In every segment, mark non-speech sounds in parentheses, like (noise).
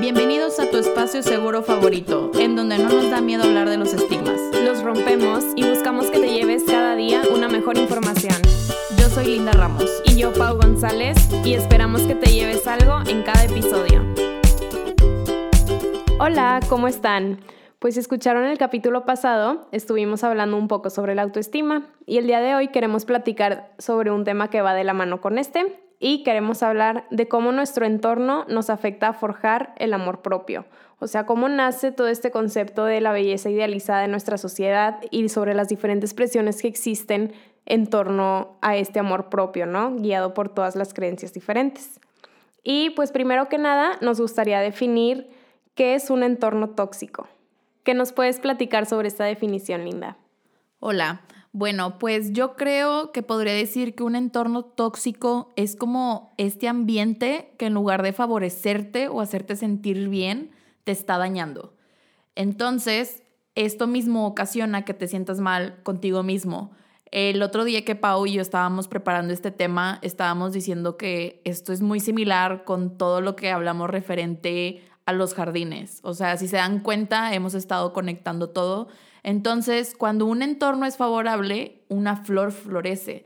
Bienvenidos a tu espacio seguro favorito, en donde no nos da miedo hablar de los estigmas. Los rompemos y buscamos que te lleves cada día una mejor información. Yo soy Linda Ramos. Y yo, Pau González, y esperamos que te lleves algo en cada episodio. Hola, ¿cómo están? Pues escucharon el capítulo pasado, estuvimos hablando un poco sobre la autoestima y el día de hoy queremos platicar sobre un tema que va de la mano con este y queremos hablar de cómo nuestro entorno nos afecta a forjar el amor propio, o sea, cómo nace todo este concepto de la belleza idealizada en nuestra sociedad y sobre las diferentes presiones que existen en torno a este amor propio, ¿no? Guiado por todas las creencias diferentes. Y pues primero que nada nos gustaría definir qué es un entorno tóxico. ¿Qué nos puedes platicar sobre esta definición, Linda? Hola. Bueno, pues yo creo que podría decir que un entorno tóxico es como este ambiente que en lugar de favorecerte o hacerte sentir bien, te está dañando. Entonces, esto mismo ocasiona que te sientas mal contigo mismo. El otro día que Pau y yo estábamos preparando este tema, estábamos diciendo que esto es muy similar con todo lo que hablamos referente a los jardines. O sea, si se dan cuenta, hemos estado conectando todo. Entonces, cuando un entorno es favorable, una flor florece.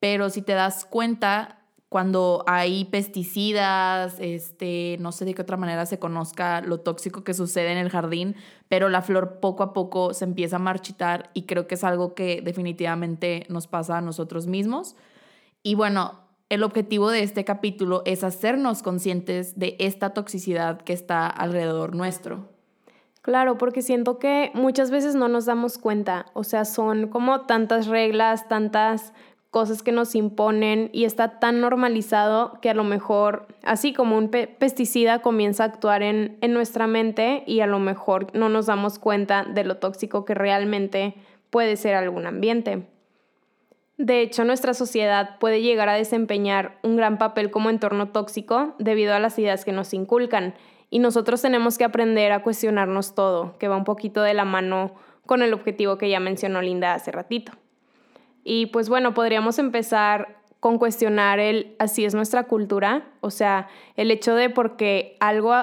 Pero si te das cuenta, cuando hay pesticidas, este, no sé de qué otra manera se conozca lo tóxico que sucede en el jardín, pero la flor poco a poco se empieza a marchitar y creo que es algo que definitivamente nos pasa a nosotros mismos. Y bueno, el objetivo de este capítulo es hacernos conscientes de esta toxicidad que está alrededor nuestro. Claro, porque siento que muchas veces no nos damos cuenta, o sea, son como tantas reglas, tantas cosas que nos imponen y está tan normalizado que a lo mejor, así como un pesticida comienza a actuar en, en nuestra mente y a lo mejor no nos damos cuenta de lo tóxico que realmente puede ser algún ambiente. De hecho, nuestra sociedad puede llegar a desempeñar un gran papel como entorno tóxico debido a las ideas que nos inculcan. Y nosotros tenemos que aprender a cuestionarnos todo, que va un poquito de la mano con el objetivo que ya mencionó Linda hace ratito. Y pues bueno, podríamos empezar con cuestionar el así es nuestra cultura, o sea, el hecho de porque algo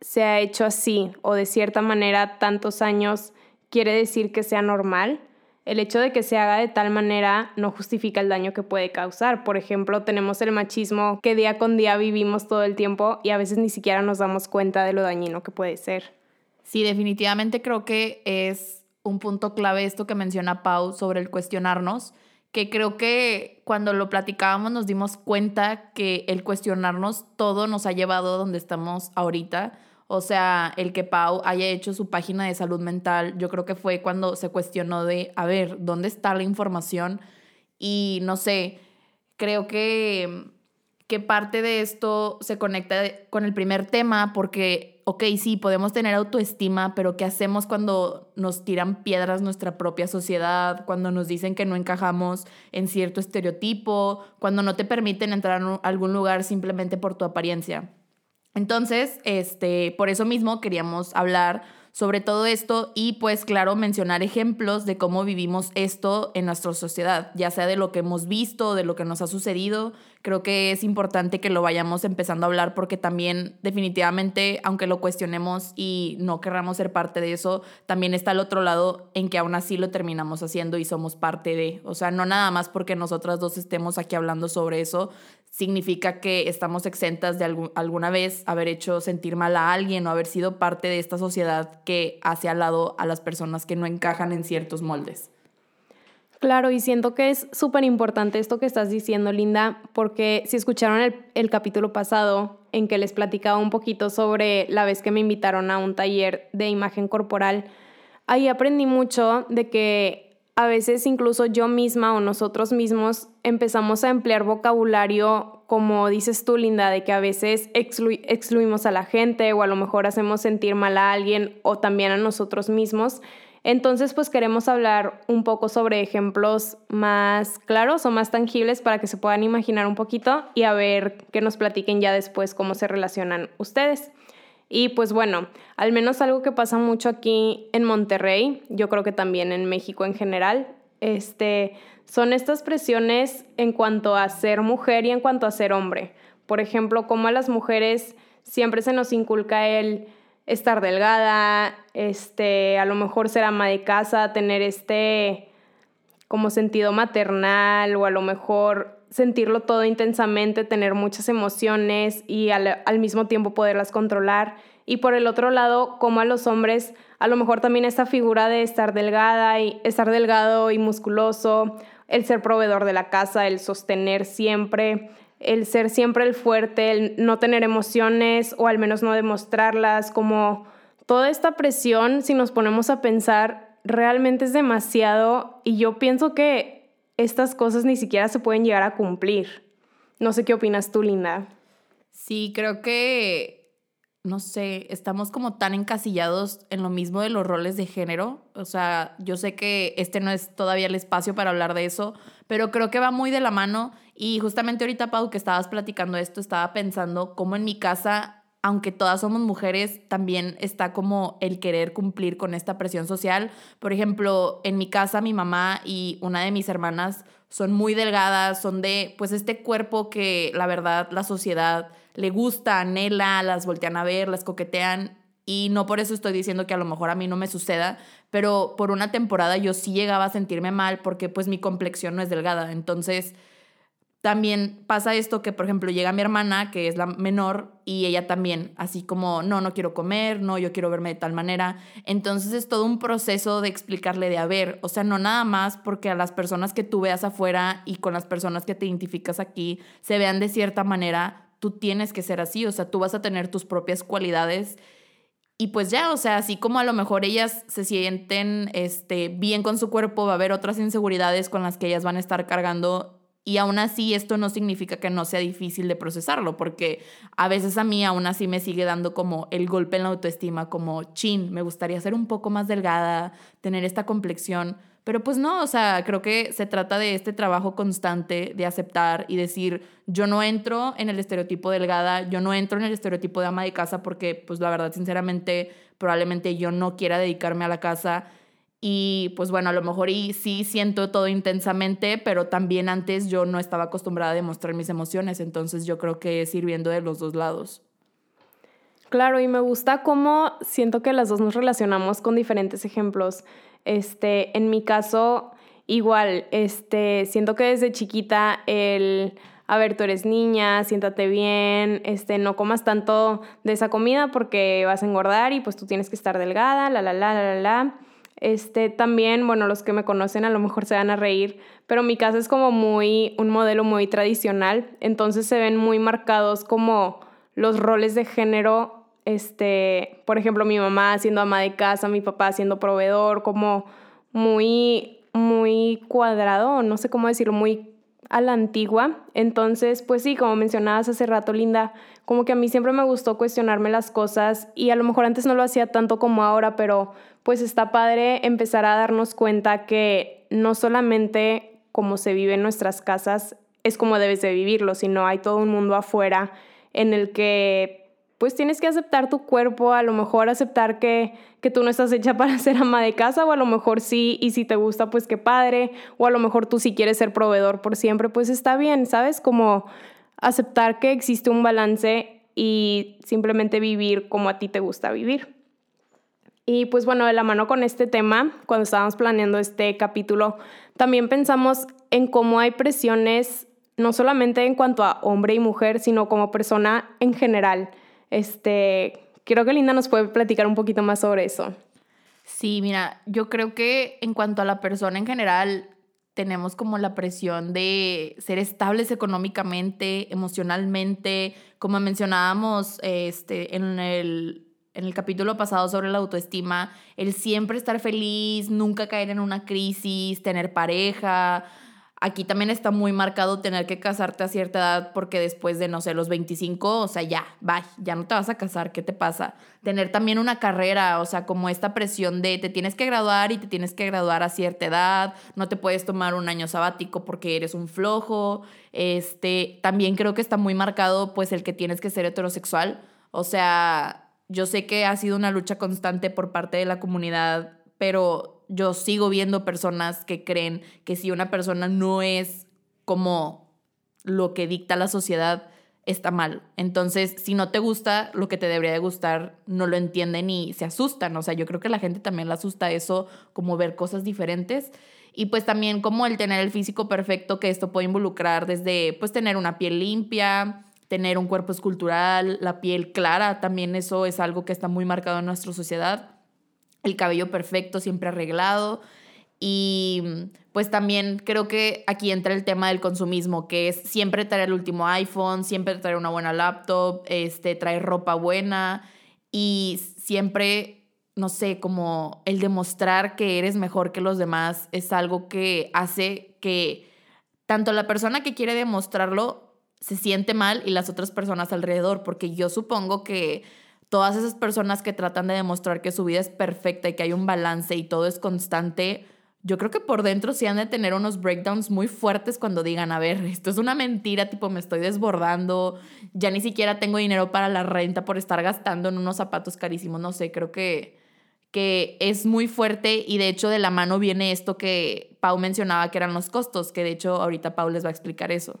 se ha hecho así o de cierta manera tantos años quiere decir que sea normal el hecho de que se haga de tal manera no justifica el daño que puede causar. Por ejemplo, tenemos el machismo que día con día vivimos todo el tiempo y a veces ni siquiera nos damos cuenta de lo dañino que puede ser. Sí, definitivamente creo que es un punto clave esto que menciona Pau sobre el cuestionarnos, que creo que cuando lo platicábamos nos dimos cuenta que el cuestionarnos todo nos ha llevado donde estamos ahorita o sea, el que Pau haya hecho su página de salud mental, yo creo que fue cuando se cuestionó de, a ver, ¿dónde está la información? Y no sé, creo que, que parte de esto se conecta con el primer tema porque, ok, sí, podemos tener autoestima, pero ¿qué hacemos cuando nos tiran piedras nuestra propia sociedad, cuando nos dicen que no encajamos en cierto estereotipo, cuando no te permiten entrar a algún lugar simplemente por tu apariencia? Entonces, este, por eso mismo queríamos hablar sobre todo esto y pues claro mencionar ejemplos de cómo vivimos esto en nuestra sociedad, ya sea de lo que hemos visto, de lo que nos ha sucedido. Creo que es importante que lo vayamos empezando a hablar porque también definitivamente, aunque lo cuestionemos y no querramos ser parte de eso, también está el otro lado en que aún así lo terminamos haciendo y somos parte de, o sea, no nada más porque nosotras dos estemos aquí hablando sobre eso, significa que estamos exentas de alguna vez haber hecho sentir mal a alguien o haber sido parte de esta sociedad que hace al lado a las personas que no encajan en ciertos moldes. Claro, y siento que es súper importante esto que estás diciendo, Linda, porque si escucharon el, el, capítulo pasado en que les platicaba un poquito sobre la vez que me invitaron a un taller de imagen corporal, ahí aprendí mucho de que a veces incluso yo misma o nosotros mismos empezamos a emplear vocabulario, como dices tú, Linda, de que a veces excluimos a la gente o a lo mejor hacemos sentir mal a alguien o también a nosotros mismos. Entonces, pues queremos hablar un poco sobre ejemplos más claros o más tangibles para que se puedan imaginar un poquito y a ver que nos platiquen ya después cómo se relacionan ustedes. Y pues bueno, al menos algo que pasa mucho aquí en Monterrey, yo creo que también en México en general, este, son estas presiones en cuanto a ser mujer y en cuanto a ser hombre. Por ejemplo, cómo a las mujeres siempre se nos inculca el estar delgada, este, a lo mejor ser ama de casa, tener este como sentido maternal o a lo mejor sentirlo todo intensamente, tener muchas emociones y al, al, mismo tiempo poderlas controlar. Y por el otro lado, como a los hombres, a lo mejor también esta figura de estar delgada y estar delgado y musculoso, el ser proveedor de la casa, el sostener siempre, el ser siempre el fuerte, el no tener emociones o al menos no demostrarlas, como toda esta presión, si nos ponemos a pensar, realmente es demasiado y yo pienso que estas cosas ni siquiera se pueden llegar a cumplir. No sé qué opinas tú, Linda. Sí, creo que no sé, estamos como tan encasillados en lo mismo de los roles de género. O sea, yo sé que este no es todavía el espacio para hablar de eso, pero creo que va muy de la mano. Y justamente ahorita, Pau, que estabas platicando esto, estaba pensando cómo en mi casa, aunque todas somos mujeres, también está como el querer cumplir con esta presión social. Por ejemplo, en mi casa, mi mamá y una de mis hermanas son muy delgadas, son de pues este cuerpo que la verdad la sociedad le gusta, anhela, las voltean a ver, las coquetean y no por eso estoy diciendo que a lo mejor a mí no me suceda, pero por una temporada yo sí llegaba a sentirme mal porque pues mi complexión no es delgada, entonces también pasa esto que, por ejemplo, llega mi hermana, que es la menor, y ella también, así como, no, no quiero comer, no, yo quiero verme de tal manera. Entonces es todo un proceso de explicarle de, a ver, o sea, no nada más porque a las personas que tú veas afuera y con las personas que te identificas aquí se vean de cierta manera, tú tienes que ser así, o sea, tú vas a tener tus propias cualidades. Y pues ya, o sea, así como a lo mejor ellas se sienten este, bien con su cuerpo, va a haber otras inseguridades con las que ellas van a estar cargando y aún así esto no significa que no sea difícil de procesarlo, porque a veces a mí aún así me sigue dando como el golpe en la autoestima, como, chin, me gustaría ser un poco más delgada, tener esta complexión. Pero pues no, o sea, creo que se trata de este trabajo constante de aceptar y decir, yo no entro en el estereotipo delgada, yo no entro en el estereotipo de ama de casa porque pues la verdad, sinceramente, probablemente yo no quiera dedicarme a la casa y pues bueno, a lo mejor y sí siento todo intensamente, pero también antes yo no estaba acostumbrada a demostrar mis emociones, entonces yo creo que es ir viendo de los dos lados. Claro, y me gusta cómo siento que las dos nos relacionamos con diferentes ejemplos. Este, en mi caso, igual, este, siento que desde chiquita el, a ver, tú eres niña, siéntate bien, este, no comas tanto de esa comida porque vas a engordar y pues tú tienes que estar delgada, la, la, la, la, la. la este, también, bueno, los que me conocen a lo mejor se van a reír, pero mi casa es como muy, un modelo muy tradicional, entonces se ven muy marcados como los roles de género, este, por ejemplo, mi mamá siendo ama de casa, mi papá siendo proveedor, como muy, muy cuadrado, no sé cómo decirlo, muy a la antigua. Entonces, pues sí, como mencionabas hace rato, Linda, como que a mí siempre me gustó cuestionarme las cosas y a lo mejor antes no lo hacía tanto como ahora, pero pues está padre empezar a darnos cuenta que no solamente como se vive en nuestras casas es como debes de vivirlo, sino hay todo un mundo afuera en el que pues tienes que aceptar tu cuerpo, a lo mejor aceptar que, que tú no estás hecha (laughs) para ser ama de casa, o a lo mejor sí, y si te gusta, pues qué padre, o a lo mejor tú si quieres ser proveedor por siempre, pues está bien, ¿sabes? Como aceptar que existe un balance y simplemente vivir como a ti te gusta vivir. Y pues bueno, de la mano con este tema, cuando estábamos planeando este capítulo, también pensamos en cómo hay presiones, no solamente en cuanto a hombre y mujer, sino como persona en general este, creo que Linda nos puede platicar un poquito más sobre eso. Sí, mira, yo creo que en cuanto a la persona en general, tenemos como la presión de ser estables económicamente, emocionalmente, como mencionábamos este, en, el, en el capítulo pasado sobre la autoestima, el siempre estar feliz, nunca caer en una crisis, tener pareja, Aquí también está muy marcado tener que casarte a cierta edad porque después de, no sé, los 25, o sea, ya, bye, ya no te vas a casar, ¿qué te pasa? Tener también una carrera, o sea, como esta presión de te tienes que graduar y te tienes que graduar a cierta edad, no te puedes tomar un año sabático porque eres un flojo. Este, también creo que está muy marcado pues el que tienes que ser heterosexual, o sea, yo sé que ha sido una lucha constante por parte de la comunidad, pero yo sigo viendo personas que creen que si una persona no es como lo que dicta la sociedad, está mal. Entonces, si no te gusta lo que te debería de gustar, no lo entienden y se asustan. O sea, yo creo que la gente también le asusta eso, como ver cosas diferentes. Y pues también como el tener el físico perfecto, que esto puede involucrar desde pues tener una piel limpia, tener un cuerpo escultural, la piel clara, también eso es algo que está muy marcado en nuestra sociedad. El cabello perfecto, siempre arreglado. Y pues también creo que aquí entra el tema del consumismo, que es siempre traer el último iPhone, siempre traer una buena laptop, este, traer ropa buena y siempre, no sé, como el demostrar que eres mejor que los demás es algo que hace que tanto la persona que quiere demostrarlo se siente mal y las otras personas alrededor, porque yo supongo que todas esas personas que tratan de demostrar que su vida es perfecta y que hay un balance y todo es constante, yo creo que por dentro sí han de tener unos breakdowns muy fuertes cuando digan, a ver, esto es una mentira, tipo me estoy desbordando, ya ni siquiera tengo dinero para la renta por estar gastando en unos zapatos carísimos, no sé, creo que, que es muy fuerte y de hecho de la mano viene esto que Pau mencionaba que eran los costos, que de hecho ahorita Pau les va a explicar eso.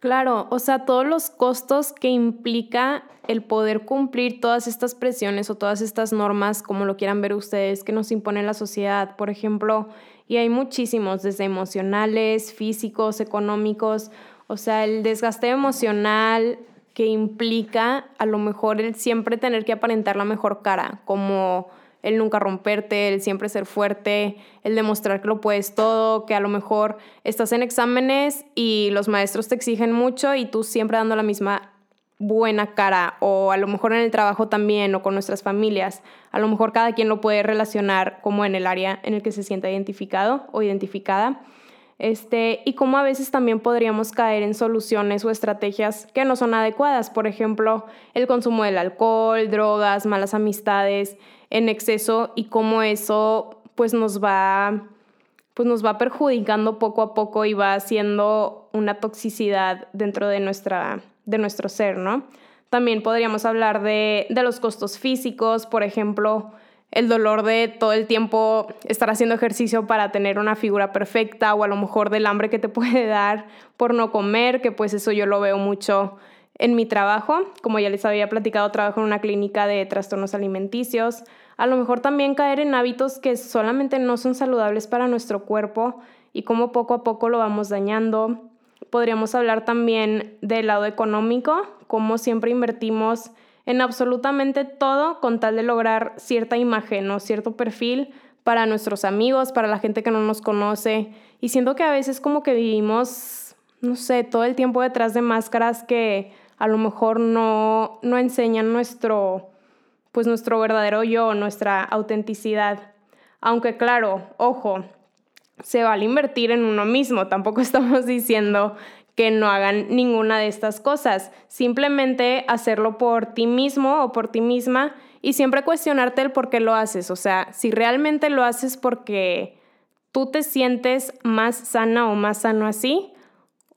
Claro, o sea, todos los costos que implica el poder cumplir todas estas presiones o todas estas normas, como lo quieran ver ustedes, que nos impone la sociedad, por ejemplo, y hay muchísimos, desde emocionales, físicos, económicos, o sea, el desgaste emocional que implica a lo mejor el siempre tener que aparentar la mejor cara, como el nunca romperte, el siempre ser fuerte, el demostrar que lo puedes todo, que a lo mejor estás en exámenes y los maestros te exigen mucho y tú siempre dando la misma buena cara o a lo mejor en el trabajo también o con nuestras familias. A lo mejor cada quien lo puede relacionar como en el área en el que se sienta identificado o identificada. Este, y como a veces también podríamos caer en soluciones o estrategias que no son adecuadas. Por ejemplo, el consumo del alcohol, drogas, malas amistades, en exceso y cómo eso pues nos va pues nos va perjudicando poco a poco y va haciendo una toxicidad dentro de, nuestra, de nuestro ser, ¿no? También podríamos hablar de, de los costos físicos, por ejemplo, el dolor de todo el tiempo estar haciendo ejercicio para tener una figura perfecta o a lo mejor del hambre que te (laughs) puede dar por no comer, que pues eso yo lo veo mucho en mi trabajo. Como ya les había platicado, trabajo en una clínica de trastornos alimenticios a lo mejor también caer en hábitos que solamente no son saludables para nuestro cuerpo y cómo poco a poco lo vamos dañando. Podríamos hablar también del lado económico, cómo siempre invertimos en absolutamente todo con tal de lograr cierta imagen o cierto perfil para nuestros amigos, para la gente que no nos conoce. Y siento que a veces como que vivimos, no sé, todo el tiempo detrás de máscaras que a lo mejor no, no enseñan nuestro, pues nuestro verdadero yo, nuestra autenticidad. Aunque claro, ojo, se vale invertir en uno mismo, tampoco (laughs) estamos diciendo que no hagan ninguna de estas cosas, simplemente hacerlo por ti mismo o por ti misma y siempre cuestionarte el por qué lo haces, o sea, si realmente lo haces porque tú te sientes más sana o más sano así,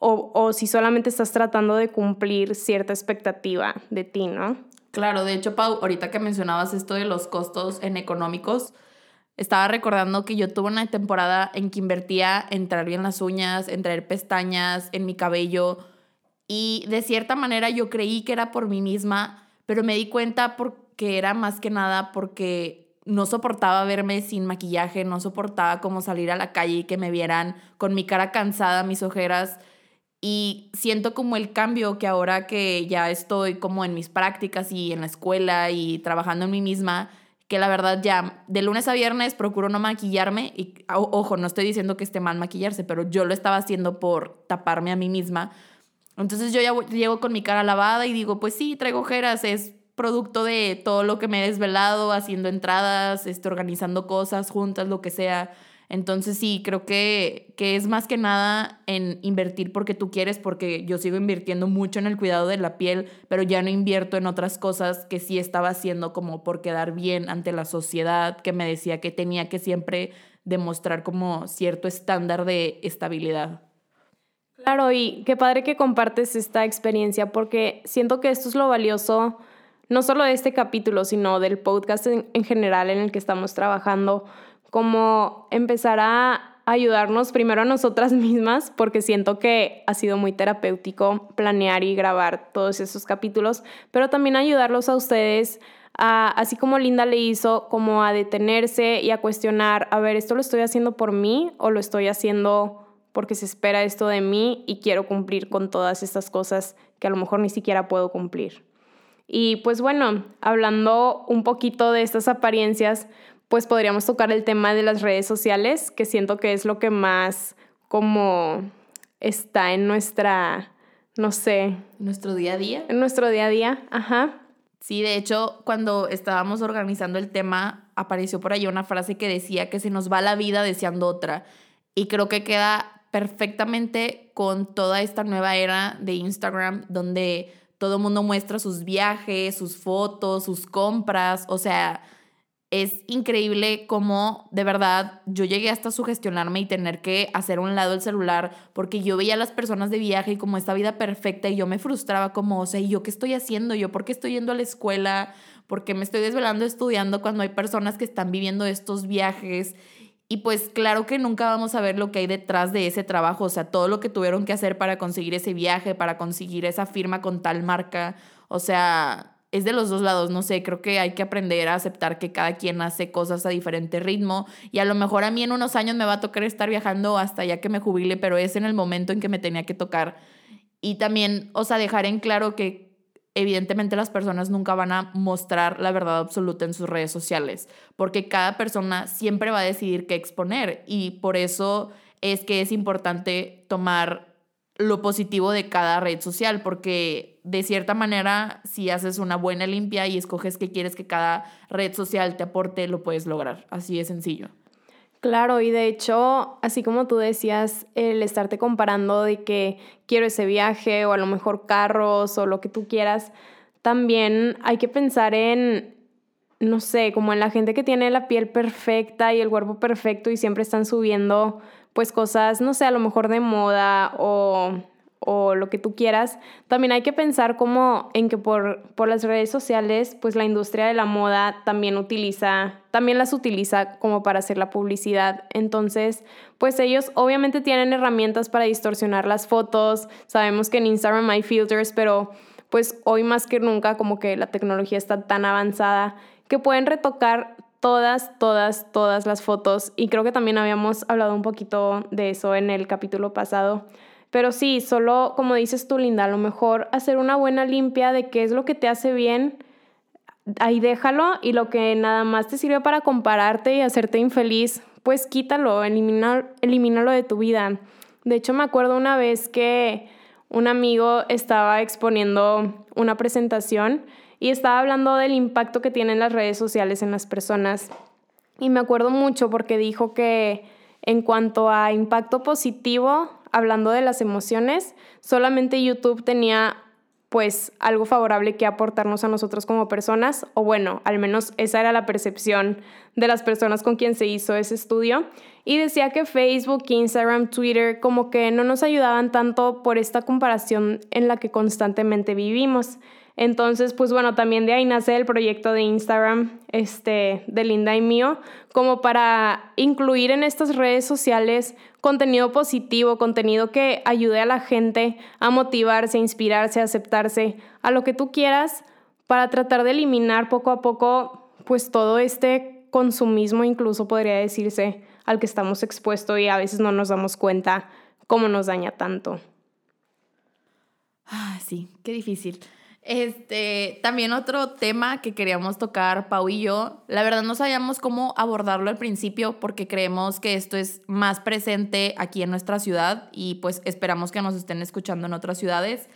o, o si solamente estás tratando de cumplir cierta expectativa de ti, ¿no? Claro, de hecho, Pau, ahorita que mencionabas esto de los costos en económicos, estaba recordando que yo tuve una temporada en que invertía en traer bien las uñas, en traer pestañas, en mi cabello. Y de cierta manera yo creí que era por mí misma, pero me di cuenta porque era más que nada porque no soportaba verme sin maquillaje, no soportaba como salir a la calle y que me vieran con mi cara cansada, mis ojeras y siento como el cambio que ahora que ya estoy como en mis prácticas y en la escuela y trabajando en mí misma, que la verdad ya de lunes a viernes procuro no maquillarme y ojo, no estoy diciendo que esté mal maquillarse, pero yo lo estaba haciendo por taparme a mí misma. Entonces yo ya llego con mi cara lavada y digo, pues sí, traigo ojeras, es producto de todo lo que me he desvelado haciendo entradas, este, organizando cosas juntas, lo que sea. Entonces sí, creo que, que es más que nada en invertir porque tú quieres, porque yo sigo invirtiendo mucho en el cuidado de la piel, pero ya no invierto en otras cosas que sí estaba haciendo como por quedar bien ante la sociedad, que me decía que tenía que siempre demostrar como cierto estándar de estabilidad. Claro, y qué padre que compartes esta experiencia, porque siento que esto es lo valioso, no solo de este capítulo, sino del podcast en, en general en el que estamos trabajando como empezar a, ayudarnos primero a nosotras (laughs) mismas, porque siento que ha sido muy terapéutico planear y grabar todos esos capítulos, pero también ayudarlos a ustedes así como Linda le hizo, como a detenerse y a cuestionar, a ver, ¿esto lo estoy haciendo por mí o lo estoy haciendo porque se espera esto de mí y quiero cumplir con todas estas cosas que a lo mejor ni siquiera puedo cumplir? Y pues bueno, hablando un poquito de estas apariencias, pues podríamos tocar el tema de las redes sociales, que siento que es lo que más como está en nuestra, no sé. Nuestro día a día. En nuestro día a día, ajá. Sí, de hecho, cuando estábamos organizando el tema, apareció por ahí una frase que decía que se nos va la vida deseando otra. Y creo que queda perfectamente con toda esta nueva era de Instagram, donde todo el mundo muestra sus viajes, sus fotos, sus compras. O sea, es increíble cómo de verdad yo llegué hasta sugestionarme y tener que hacer un lado el celular porque yo veía a las personas de viaje y como esta vida perfecta y yo me frustraba como, o sea, ¿y yo qué estoy haciendo? ¿Yo por qué estoy yendo a la escuela? ¿Por qué me estoy desvelando estudiando cuando hay personas que están viviendo estos viajes? Y pues claro que nunca vamos a ver lo que hay detrás de ese trabajo, o sea, todo lo que tuvieron que hacer para conseguir ese viaje, para conseguir esa firma con tal marca, o sea, es de los dos lados, no sé, creo que hay que aprender a aceptar que cada quien hace cosas a diferente ritmo y a lo mejor a mí en unos años me va a tocar estar viajando hasta ya que me jubile, pero es en el momento en que me tenía que tocar. Y también, o sea, dejar en claro que evidentemente las personas nunca van a mostrar la verdad absoluta en sus redes sociales, porque cada persona siempre va a decidir qué exponer y por eso es que es importante tomar lo positivo de cada red social, porque de cierta manera, si haces una buena limpia y escoges qué quieres que cada red social te aporte, lo puedes lograr. Así de sencillo. Claro, y de hecho, así como tú decías, el estarte comparando de que quiero ese viaje o a lo mejor carros o lo que tú quieras, también hay que pensar en, no sé, como en la gente que tiene la piel perfecta y el cuerpo perfecto y siempre están subiendo pues cosas, no sé, a lo mejor de moda o, o lo que tú quieras, también hay que pensar como en que por, por las redes sociales, pues la industria de la moda también utiliza, también las utiliza como para hacer la publicidad. Entonces, pues ellos obviamente tienen herramientas para distorsionar las fotos. Sabemos que en Instagram hay filters, pero pues hoy más que nunca como que la tecnología está tan avanzada que pueden retocar todas, todas, todas las fotos y creo que también habíamos hablado un poquito de eso en el capítulo pasado. Pero sí, solo como dices tú, Linda, a lo mejor hacer una buena limpia de qué es lo que te hace bien, ahí déjalo y lo que nada más te sirve para compararte y hacerte infeliz, pues quítalo, elimina, elimínalo de tu vida. De hecho, me acuerdo una vez que un amigo estaba exponiendo una presentación y estaba hablando del impacto que tienen las redes sociales en las personas. Y me acuerdo mucho porque dijo que en cuanto a impacto positivo, hablando de las emociones, solamente YouTube tenía pues algo favorable que aportarnos a nosotros como personas, o bueno, al menos esa era la percepción de las personas con quien se hizo ese estudio, y decía que Facebook, Instagram, Twitter como que no nos ayudaban tanto por esta comparación en la que constantemente vivimos. Entonces, pues bueno, también de ahí nace el proyecto de Instagram este, de Linda y mío, como para incluir en estas redes sociales contenido positivo, contenido que ayude a la gente a motivarse, a inspirarse, a aceptarse, a lo que tú quieras, para tratar de eliminar poco a poco, pues todo este consumismo, incluso podría decirse, al que estamos expuestos y a veces no nos damos cuenta cómo nos daña tanto. Ah, sí, qué difícil. Este, también otro tema que queríamos tocar, Pau y yo, la verdad no sabíamos cómo abordarlo al principio porque creemos que esto es más presente aquí en nuestra ciudad y pues esperamos que nos estén escuchando en otras ciudades.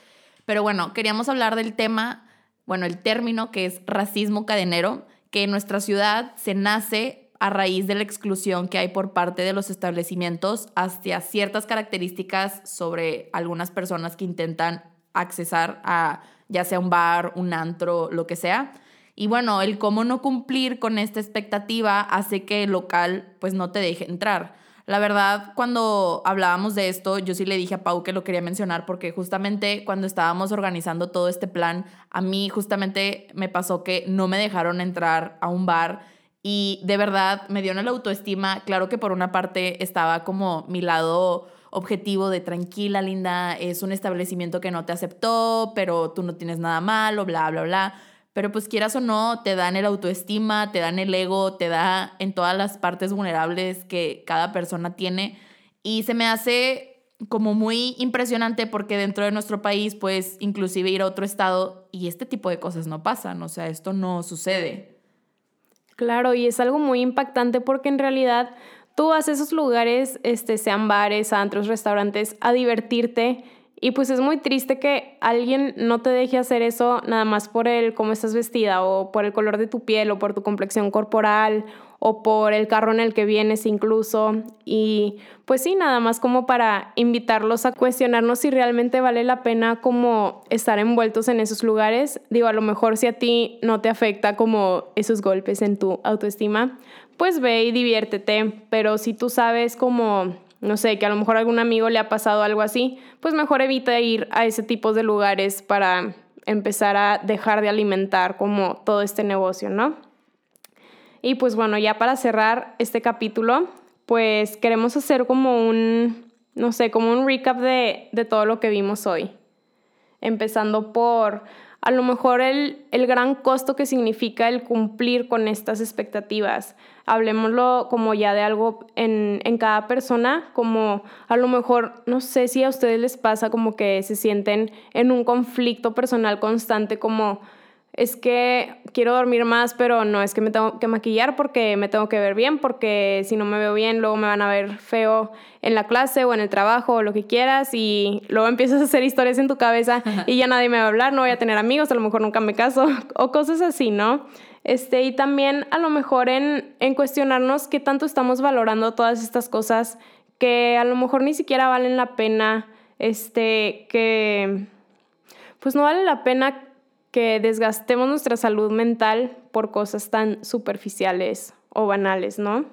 Pero bueno, queríamos hablar del tema, bueno, el término que es racismo cadenero, que en nuestra ciudad se nace a raíz de la exclusión que hay por parte de los establecimientos hacia ciertas características sobre algunas personas que intentan accesar a ya sea un bar, un antro, lo que sea. Y bueno, el cómo no cumplir con esta expectativa hace que el local pues no te deje entrar. La verdad, cuando hablábamos de esto, yo sí le dije a Pau que lo quería mencionar porque justamente cuando estábamos organizando todo este plan, a mí justamente me pasó que no me dejaron entrar a un bar y de verdad me dio en la autoestima. Claro que por una parte estaba como mi lado objetivo de tranquila, linda, es un establecimiento que no te aceptó, pero tú no tienes nada malo, bla, bla, bla. Pero pues quieras o no, te dan el autoestima, te dan el ego, te da en todas las partes vulnerables que cada persona tiene. Y se me hace como muy impresionante porque dentro de nuestro país, pues inclusive ir a otro estado y este tipo de cosas no pasan, o sea, esto no sucede. Claro, y es algo muy impactante porque en realidad tú vas a esos lugares, este, sean bares, antros, restaurantes, a divertirte. Y pues es muy triste que alguien no te deje hacer eso nada más por el cómo estás vestida o por el color de tu piel o por tu complexión corporal o por el carro en el que vienes incluso. Y pues sí, nada más como para invitarlos a cuestionarnos si realmente vale la pena como estar envueltos en esos lugares. Digo, a lo mejor si a ti no te afecta como esos golpes en tu autoestima, pues ve y diviértete. Pero si tú sabes como no sé, que a lo mejor a algún amigo le ha pasado algo así, pues mejor evita ir a ese tipo de lugares para empezar a dejar de alimentar como todo este negocio, ¿no? Y pues bueno, ya para cerrar este capítulo, pues queremos hacer como un, no sé, como un recap de, de todo lo que vimos hoy. Empezando por a lo mejor el, el, gran costo que significa el cumplir con estas expectativas. Hablemoslo como ya de algo en, en, cada persona, como a lo mejor, no sé si a ustedes les pasa como que se sienten en un conflicto personal constante, como es que quiero dormir más, pero no es que me tengo que maquillar porque me tengo que ver bien, porque si no me veo bien, luego me van a ver feo en la clase o en el trabajo o lo que quieras y luego (laughs) empiezas a hacer historias en tu cabeza y ya nadie me va a hablar, no voy a tener amigos, a lo mejor nunca me caso (laughs) o cosas así, ¿no? Este, y también a lo mejor en, en cuestionarnos qué tanto estamos valorando todas estas cosas que a lo mejor ni siquiera valen la pena, este, que pues no vale la pena que desgastemos nuestra salud mental por cosas tan superficiales o banales, ¿no?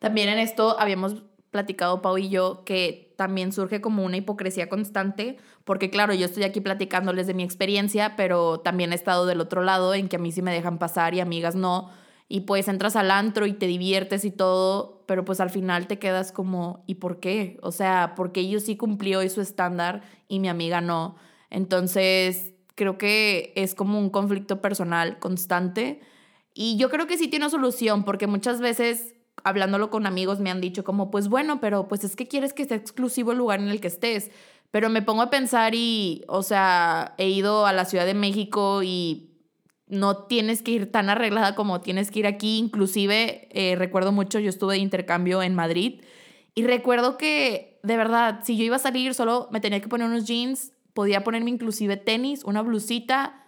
También en esto habíamos platicado Pau y yo que también surge como una hipocresía constante, porque claro, yo estoy aquí platicándoles de mi experiencia, pero también he estado del otro lado en que a mí sí me dejan pasar y amigas no, y pues entras al antro y te diviertes y todo, pero pues al final te quedas como, ¿y por qué? O sea, porque yo sí cumplió su estándar y mi amiga no. Entonces, creo que es como un conflicto personal constante. Y yo creo que sí tiene solución, porque muchas veces hablándolo con amigos me han dicho como, pues bueno, pero pues es que quieres que sea exclusivo el lugar en el que estés. Pero me pongo a pensar y, o sea, he ido a la Ciudad de México y no tienes que ir tan arreglada como tienes que ir aquí. Inclusive, eh, recuerdo mucho, yo estuve de intercambio en Madrid y recuerdo que, de verdad, si yo iba a salir, solo me tenía que poner unos jeans, podía ponerme inclusive tenis, una blusita.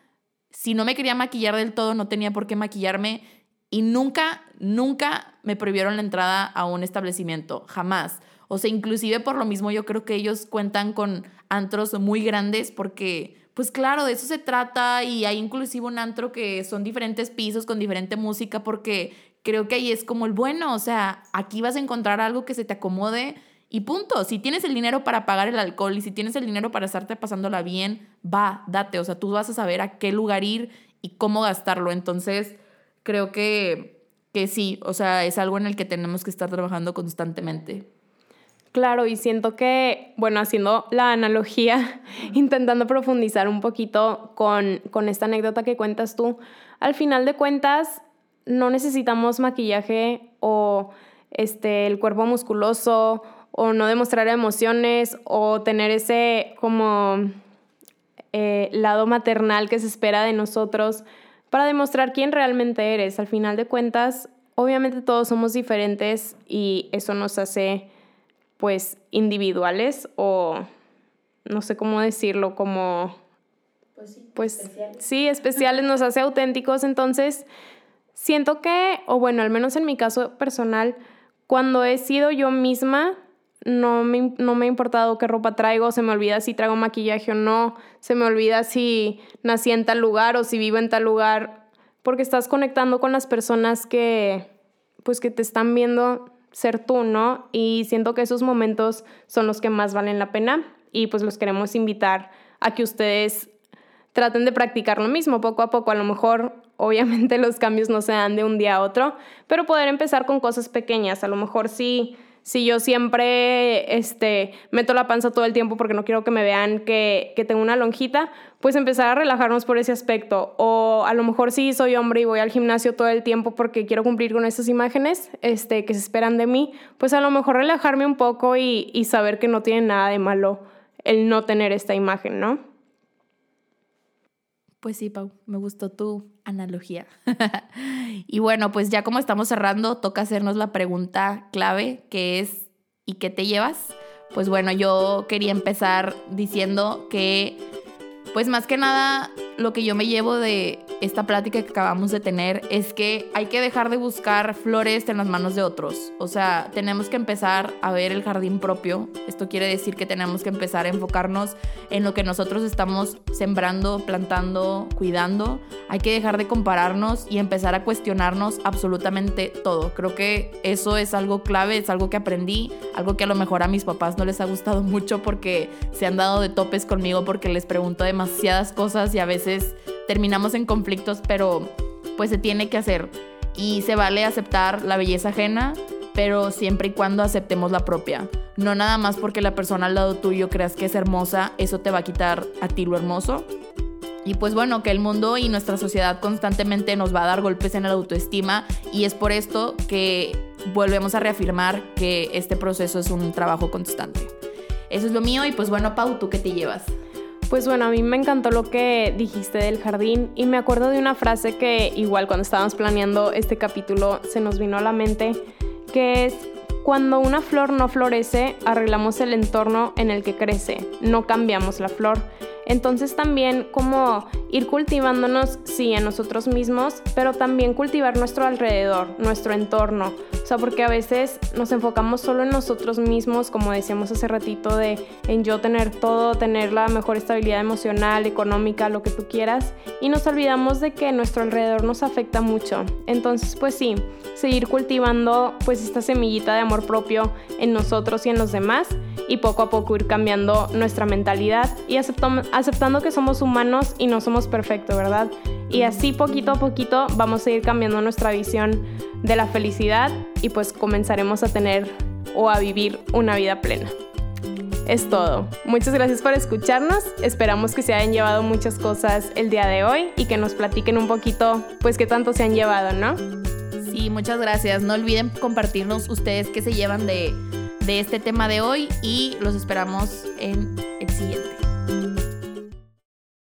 Si no me quería maquillar del todo, no tenía por qué maquillarme. Y nunca, nunca me prohibieron la entrada a un establecimiento, jamás. O sea, inclusive por lo mismo yo creo que ellos cuentan con antros muy grandes porque, pues claro, de eso se trata y hay inclusive un antro que son diferentes pisos con diferente música porque creo que ahí es como el bueno, o sea, aquí vas a encontrar algo que se te acomode y punto, si tienes el dinero para pagar el alcohol y si tienes el dinero para estarte pasándola bien, va, date, o sea, tú vas a saber a qué lugar ir y cómo gastarlo. Entonces, creo que, que sí, o sea, es algo en el que tenemos que estar trabajando constantemente. Claro, y siento que, bueno, haciendo la analogía, (laughs) intentando profundizar un poquito con, con esta anécdota que cuentas tú, al final de cuentas, no necesitamos maquillaje o este, el cuerpo musculoso o no demostrar emociones o tener ese como eh, lado maternal que se espera de nosotros para demostrar quién realmente eres. Al final de cuentas, obviamente todos somos diferentes y eso nos hace pues individuales o no sé cómo decirlo, como pues sí, pues, especiales. sí, especiales nos hace auténticos, entonces siento que, o bueno, al menos en mi caso personal, cuando he sido yo misma, no me, no me ha importado qué ropa traigo, se me olvida si traigo maquillaje o no, se me olvida si nací en tal lugar o si vivo en tal lugar, porque estás conectando con las personas que, pues, que te están viendo ser tú, ¿no? Y siento que esos momentos son los que más valen la pena y pues los queremos invitar a que ustedes traten de practicar lo mismo poco a poco. A lo mejor obviamente (laughs) los cambios no se dan de un día a otro, pero poder empezar con cosas pequeñas. A lo mejor sí si yo siempre este, meto la panza todo el tiempo porque no quiero que me vean que, que, tengo una lonjita, pues empezar a relajarnos por ese aspecto. O a lo mejor sí soy hombre y voy al gimnasio todo el tiempo porque quiero cumplir con esas imágenes este, que se esperan de mí, pues a lo mejor relajarme un poco y, y saber que no tiene nada de malo el no tener esta imagen, ¿no? Pues sí, Pau, me gustó tu analogía. (laughs) y bueno, pues ya como estamos cerrando, toca hacernos la pregunta clave, que es ¿y qué te llevas? Pues bueno, yo quería empezar diciendo que, pues más que nada, lo que yo me llevo de esta plática que acabamos de tener es que hay que dejar de buscar flores en las manos de otros. O sea, tenemos que empezar a ver el jardín propio. Esto quiere decir que tenemos que empezar a enfocarnos en lo que nosotros estamos sembrando, plantando, cuidando. Hay que dejar de compararnos y empezar a cuestionarnos absolutamente todo. Creo que eso es algo clave, es algo que aprendí, algo que a lo mejor a mis papás no les ha gustado (laughs) mucho porque se han dado de topes conmigo porque les pregunto demasiadas cosas y a veces terminamos en conflictos, pero pues se tiene que hacer. Y se vale aceptar la belleza ajena, pero siempre y cuando aceptemos la propia. No nada más porque la persona al lado tuyo creas que es hermosa, eso te va a quitar a ti lo hermoso. Y pues bueno, que el mundo y nuestra sociedad constantemente nos va a dar golpes en la autoestima y es por esto que volvemos a reafirmar que este proceso es un trabajo constante. Eso es lo mío y pues bueno, Pau, ¿tú qué te llevas? Pues bueno, a mí me encantó lo que dijiste del jardín y me acuerdo de una frase que igual cuando estábamos planeando este capítulo se nos vino a la mente, que es, cuando una flor no florece, arreglamos el entorno en el que crece, no cambiamos la flor. Entonces también como ir cultivándonos, sí, en nosotros mismos, pero también cultivar nuestro alrededor, nuestro entorno. O sea, porque a veces nos enfocamos solo en nosotros mismos, como decíamos hace ratito, de en yo tener todo, tener la mejor estabilidad emocional, económica, lo que tú quieras, y nos olvidamos de que nuestro alrededor nos afecta mucho. Entonces, pues sí, seguir cultivando pues esta semillita de amor propio en nosotros y en los demás, y poco a poco ir cambiando nuestra mentalidad y aceptamos aceptando que somos humanos y no somos perfectos, ¿verdad? Y así poquito a poquito vamos a ir cambiando nuestra visión de la felicidad y pues comenzaremos a tener o a vivir una vida plena. Es todo. Muchas gracias por escucharnos. Esperamos que se hayan llevado muchas cosas el día de hoy y que nos platiquen un poquito pues qué tanto se han llevado, ¿no? Sí, muchas gracias. No olviden compartirnos ustedes qué se llevan de, de este tema de hoy y los esperamos en